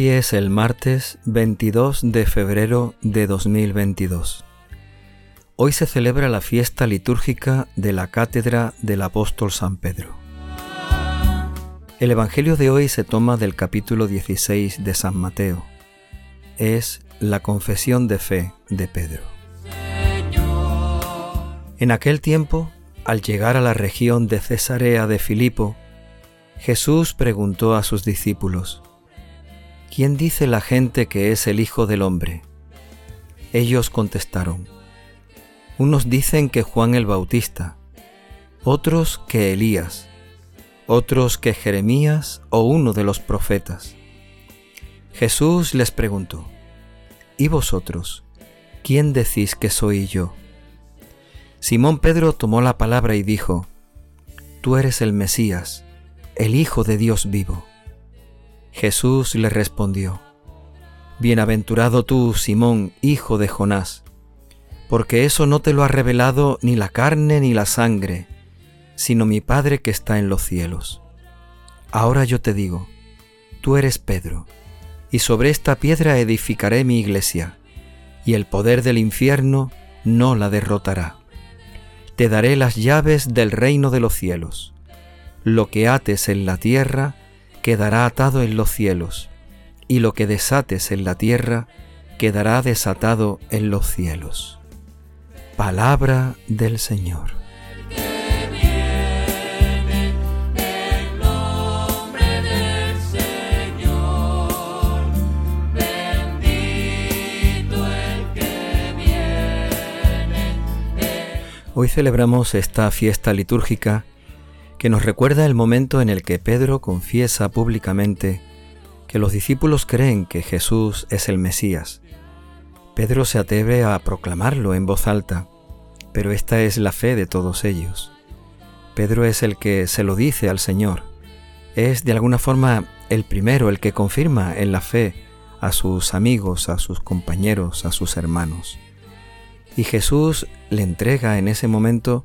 Hoy es el martes 22 de febrero de 2022. Hoy se celebra la fiesta litúrgica de la Cátedra del Apóstol San Pedro. El Evangelio de hoy se toma del capítulo 16 de San Mateo. Es la confesión de fe de Pedro. En aquel tiempo, al llegar a la región de Cesarea de Filipo, Jesús preguntó a sus discípulos, ¿quién dice la gente que es el Hijo del Hombre? Ellos contestaron, unos dicen que Juan el Bautista, otros que Elías, otros que Jeremías o uno de los profetas. Jesús les preguntó, ¿y vosotros? ¿Quién decís que soy yo? Simón Pedro tomó la palabra y dijo, Tú eres el Mesías, el Hijo de Dios vivo. Jesús le respondió, Bienaventurado tú, Simón, hijo de Jonás, porque eso no te lo ha revelado ni la carne ni la sangre, sino mi Padre que está en los cielos. Ahora yo te digo, tú eres Pedro, y sobre esta piedra edificaré mi iglesia, y el poder del infierno no la derrotará. Te daré las llaves del reino de los cielos. Lo que ates en la tierra, quedará atado en los cielos, y lo que desates en la tierra quedará desatado en los cielos. Palabra del Señor. Hoy celebramos esta fiesta litúrgica que nos recuerda el momento en el que Pedro confiesa públicamente que los discípulos creen que Jesús es el Mesías. Pedro se atreve a proclamarlo en voz alta, pero esta es la fe de todos ellos. Pedro es el que se lo dice al Señor. Es de alguna forma el primero, el que confirma en la fe a sus amigos, a sus compañeros, a sus hermanos. Y Jesús le entrega en ese momento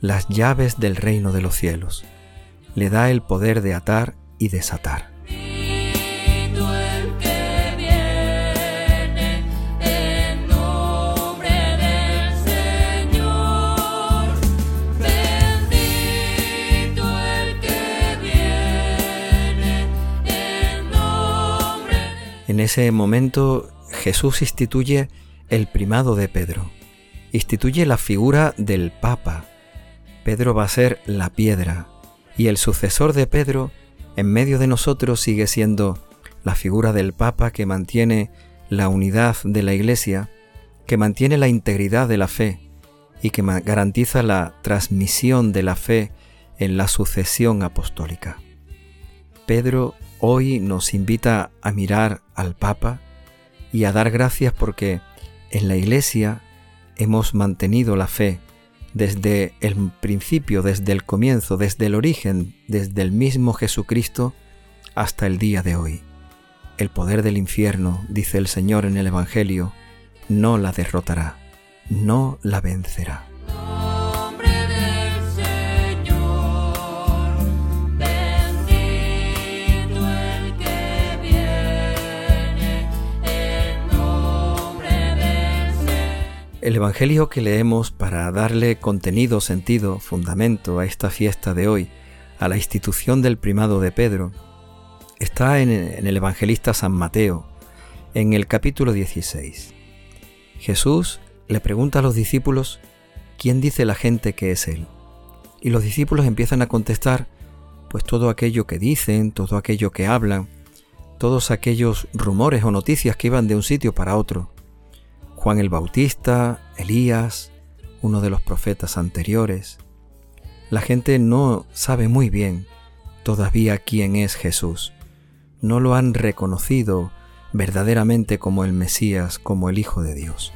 las llaves del reino de los cielos. Le da el poder de atar y desatar. En ese momento Jesús instituye el primado de Pedro, instituye la figura del Papa, Pedro va a ser la piedra y el sucesor de Pedro en medio de nosotros sigue siendo la figura del Papa que mantiene la unidad de la Iglesia, que mantiene la integridad de la fe y que garantiza la transmisión de la fe en la sucesión apostólica. Pedro hoy nos invita a mirar al Papa y a dar gracias porque en la Iglesia hemos mantenido la fe desde el principio, desde el comienzo, desde el origen, desde el mismo Jesucristo hasta el día de hoy. El poder del infierno, dice el Señor en el Evangelio, no la derrotará, no la vencerá. El Evangelio que leemos para darle contenido, sentido, fundamento a esta fiesta de hoy, a la institución del primado de Pedro, está en, el evangelista San Mateo, en el capítulo 16. Jesús le pregunta a los discípulos, ¿quién dice la gente que es Él? Y los discípulos empiezan a contestar, pues todo aquello que dicen, todo aquello que hablan, todos aquellos rumores o noticias que iban de un sitio para otro. Juan el Bautista, Elías, uno de los profetas anteriores. La gente no sabe muy bien todavía quién es Jesús. No lo han reconocido verdaderamente como el Mesías, como el Hijo de Dios.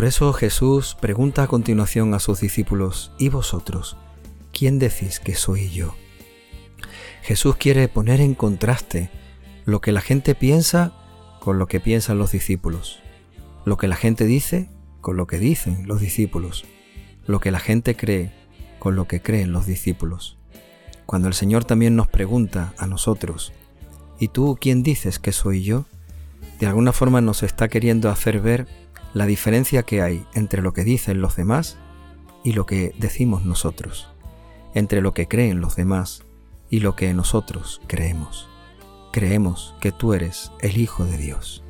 Por eso Jesús pregunta a continuación a sus discípulos, ¿y vosotros? ¿Quién decís que soy yo? Jesús quiere poner en contraste Lo que la gente piensa con lo que piensan los discípulos. Lo que la gente dice con lo que dicen los discípulos. Lo que la gente cree con lo que creen los discípulos. Cuando el Señor también nos pregunta a nosotros, ¿y tú quién dices que soy yo? De alguna forma nos está queriendo hacer ver la diferencia que hay entre lo que dicen los demás y lo que decimos nosotros, entre lo que creen los demás y lo que nosotros creemos. Creemos que tú eres el Hijo de Dios.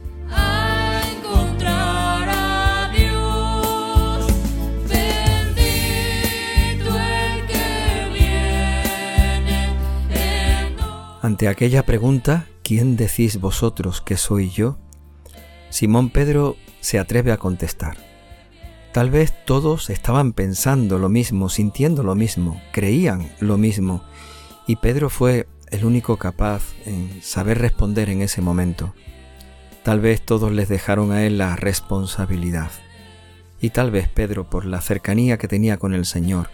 Ante aquella pregunta, ¿quién decís vosotros que soy yo? Simón Pedro se atreve a contestar. Tal vez todos estaban pensando lo mismo, sintiendo lo mismo, creían lo mismo, y Pedro fue el único capaz en saber responder en ese momento. Tal vez todos les dejaron a él la responsabilidad. Y tal vez Pedro, por la cercanía que tenía con el Señor,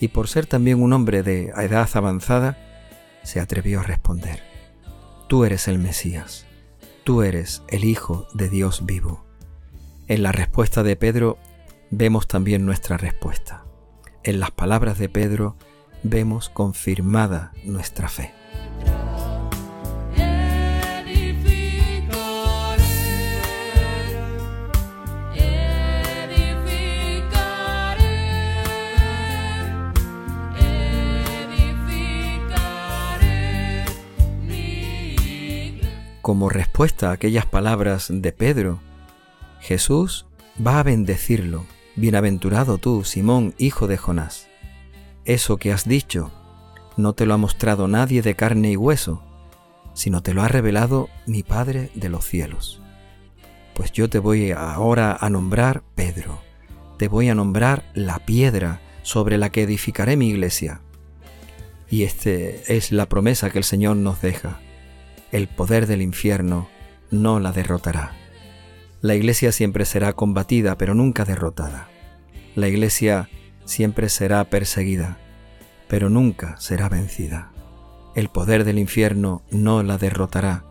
y por ser también un hombre de edad avanzada, se atrevió a responder, Tú eres el Mesías, tú eres el Hijo de Dios vivo. En la respuesta de Pedro vemos también nuestra respuesta. En las palabras de Pedro vemos confirmada nuestra fe. Como respuesta a aquellas palabras de Pedro, Jesús va a bendecirlo. Bienaventurado tú, Simón, hijo de Jonás. Eso que has dicho no te lo ha mostrado nadie de carne y hueso, sino te lo ha revelado mi Padre de los cielos. Pues yo te voy ahora a nombrar Pedro, te voy a nombrar la piedra sobre la que edificaré mi iglesia. Y este es la promesa que el Señor nos deja el poder del infierno no la derrotará. La iglesia siempre será combatida, pero nunca derrotada. La iglesia siempre será perseguida, pero nunca será vencida. El poder del infierno no la derrotará,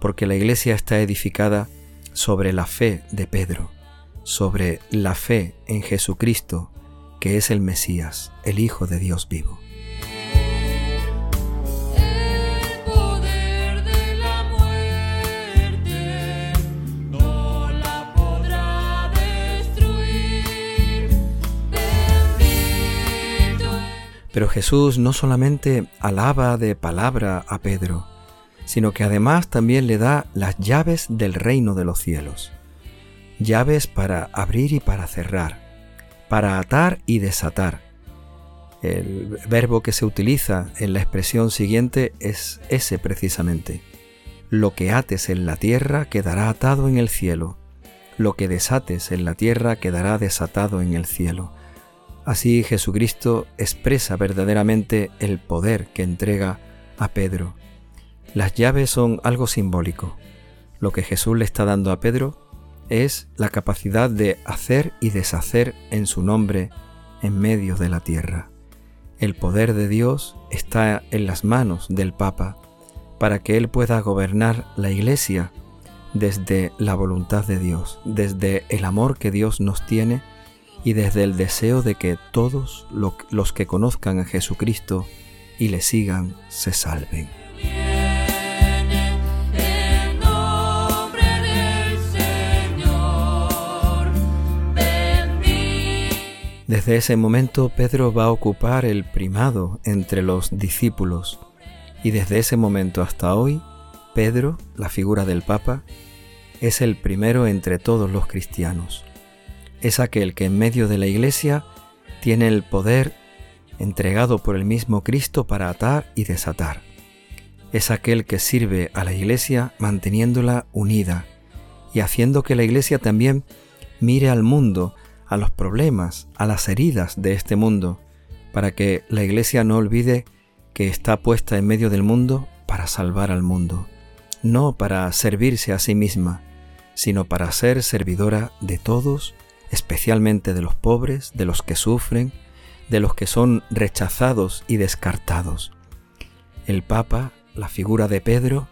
porque la iglesia está edificada sobre la fe de Pedro, sobre la fe en Jesucristo, que es el Mesías, el Hijo de Dios vivo. Pero Jesús no solamente alaba de palabra a Pedro, sino que además también le da las llaves del reino de los cielos. Llaves para abrir y para cerrar, para atar y desatar. El verbo que se utiliza en la expresión siguiente es ese precisamente. Lo que ates en la tierra quedará atado en el cielo, lo que desates en la tierra quedará desatado en el cielo. Así Jesucristo expresa verdaderamente el poder que entrega a Pedro. Las llaves son algo simbólico. Lo que Jesús le está dando a Pedro es la capacidad de hacer y deshacer en su nombre en medio de la tierra. El poder de Dios está en las manos del Papa para que Él pueda gobernar la Iglesia desde la voluntad de Dios, desde el amor que Dios nos tiene y desde el deseo de que todos los que conozcan a Jesucristo y le sigan se salven. Desde ese momento Pedro va a ocupar el primado entre los discípulos y desde ese momento hasta hoy Pedro, la figura del Papa, es el primero entre todos los cristianos es aquel que en medio de la iglesia tiene el poder entregado por el mismo Cristo para atar y desatar. Es aquel que sirve a la iglesia manteniéndola unida y haciendo que la iglesia también mire al mundo, a los problemas, a las heridas de este mundo, para que la iglesia no olvide que está puesta en medio del mundo para salvar al mundo, no para servirse a sí misma, sino para ser servidora de todos especialmente de los pobres, de los que sufren, de los que son rechazados y descartados. El Papa, la figura de Pedro,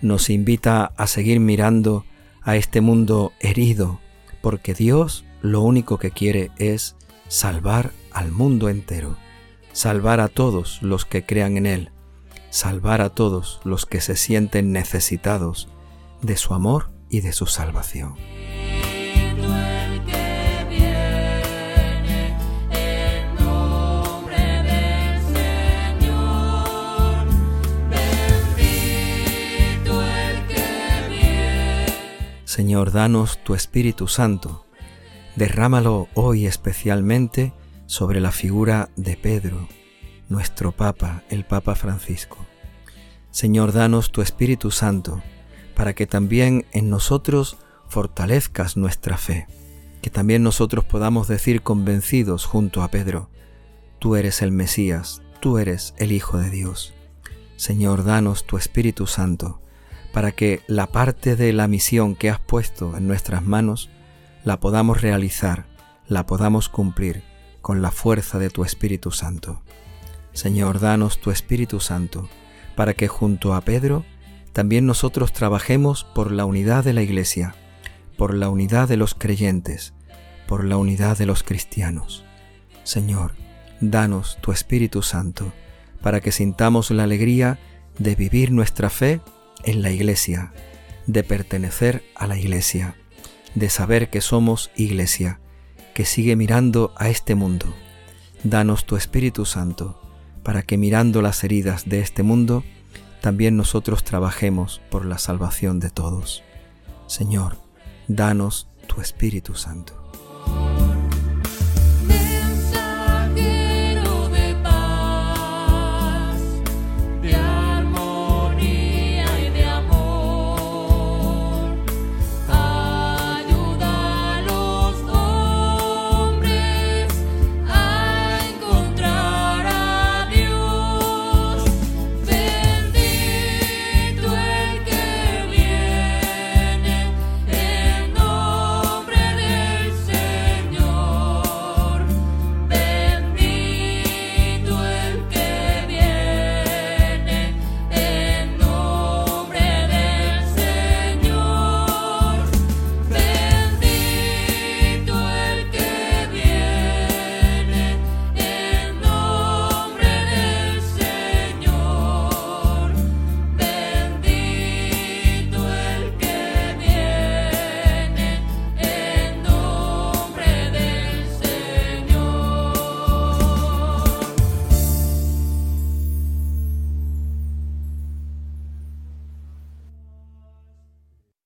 nos invita a seguir mirando a este mundo herido, porque Dios lo único que quiere es salvar al mundo entero, salvar a todos los que crean en Él, salvar a todos los que se sienten necesitados de su amor y de su salvación. Señor, danos tu Espíritu Santo. Derrámalo hoy especialmente sobre la figura de Pedro, nuestro Papa, el Papa Francisco. Señor, danos tu Espíritu Santo, para que también en nosotros fortalezcas nuestra fe, que también nosotros podamos decir convencidos junto a Pedro, tú eres el Mesías, tú eres el Hijo de Dios. Señor, danos tu Espíritu Santo, para que la parte de la misión que has puesto en nuestras manos la podamos realizar, la podamos cumplir con la fuerza de tu Espíritu Santo. Señor, danos tu Espíritu Santo, para que junto a Pedro también nosotros trabajemos por la unidad de la Iglesia, por la unidad de los creyentes, por la unidad de los cristianos. Señor, danos tu Espíritu Santo, para que sintamos la alegría de vivir nuestra fe en la iglesia, de pertenecer a la iglesia, de saber que somos iglesia, que sigue mirando a este mundo. Danos tu Espíritu Santo, para que mirando las heridas de este mundo, también nosotros trabajemos por la salvación de todos. Señor, danos tu Espíritu Santo.